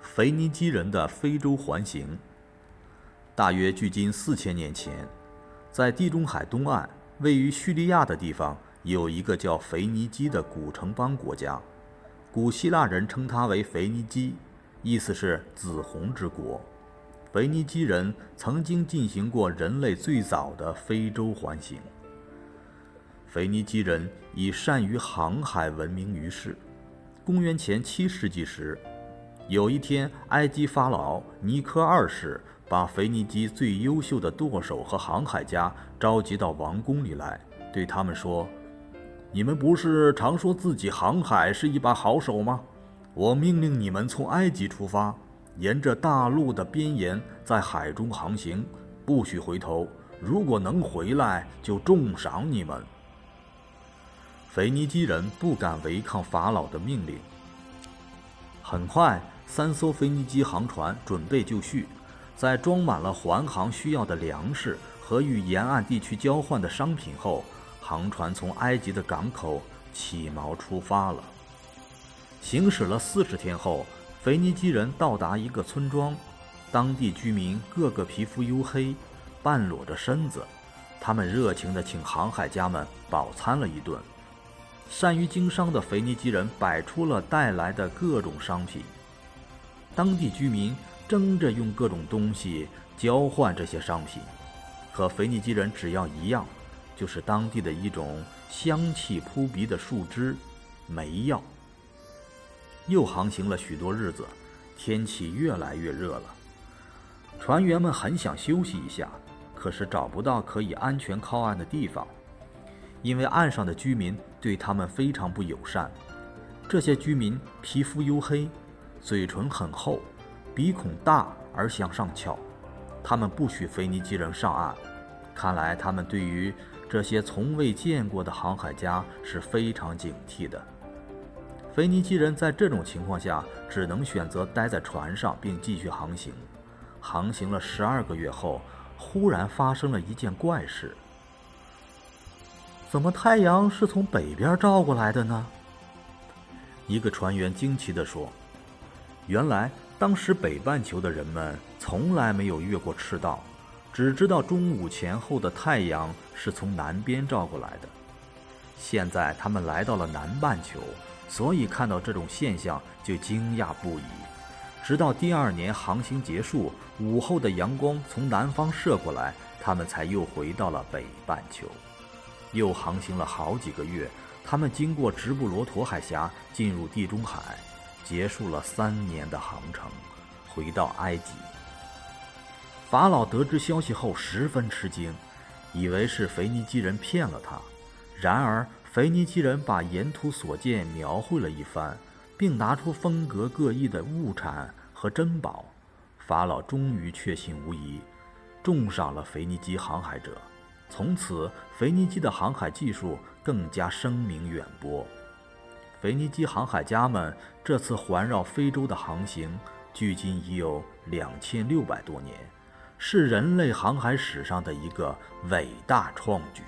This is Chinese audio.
腓尼基人的非洲环形。大约距今四千年前，在地中海东岸，位于叙利亚的地方，有一个叫腓尼基的古城邦国家。古希腊人称它为腓尼基，意思是“紫红之国”。腓尼基人曾经进行过人类最早的非洲环形。腓尼基人以善于航海闻名于世。公元前七世纪时，有一天，埃及法老尼科二世把腓尼基最优秀的舵手和航海家召集到王宫里来，对他们说：“你们不是常说自己航海是一把好手吗？我命令你们从埃及出发，沿着大陆的边沿在海中航行，不许回头。如果能回来，就重赏你们。”腓尼基人不敢违抗法老的命令。很快，三艘腓尼基航船准备就绪，在装满了环航需要的粮食和与沿岸地区交换的商品后，航船从埃及的港口起锚出发了。行驶了四十天后，腓尼基人到达一个村庄，当地居民个个皮肤黝黑，半裸着身子，他们热情地请航海家们饱餐了一顿。善于经商的腓尼基人摆出了带来的各种商品，当地居民争着用各种东西交换这些商品，和腓尼基人只要一样，就是当地的一种香气扑鼻的树枝——煤药。又航行了许多日子，天气越来越热了，船员们很想休息一下，可是找不到可以安全靠岸的地方。因为岸上的居民对他们非常不友善，这些居民皮肤黝黑，嘴唇很厚，鼻孔大而向上翘，他们不许腓尼基人上岸。看来他们对于这些从未见过的航海家是非常警惕的。腓尼基人在这种情况下只能选择待在船上并继续航行。航行了十二个月后，忽然发生了一件怪事。怎么太阳是从北边照过来的呢？一个船员惊奇地说：“原来当时北半球的人们从来没有越过赤道，只知道中午前后的太阳是从南边照过来的。现在他们来到了南半球，所以看到这种现象就惊讶不已。直到第二年航行结束，午后的阳光从南方射过来，他们才又回到了北半球。”又航行了好几个月，他们经过直布罗陀海峡，进入地中海，结束了三年的航程，回到埃及。法老得知消息后十分吃惊，以为是腓尼基人骗了他。然而，腓尼基人把沿途所见描绘了一番，并拿出风格各异的物产和珍宝。法老终于确信无疑，重赏了腓尼基航海者。从此，腓尼基的航海技术更加声名远播。腓尼基航海家们这次环绕非洲的航行，距今已有两千六百多年，是人类航海史上的一个伟大创举。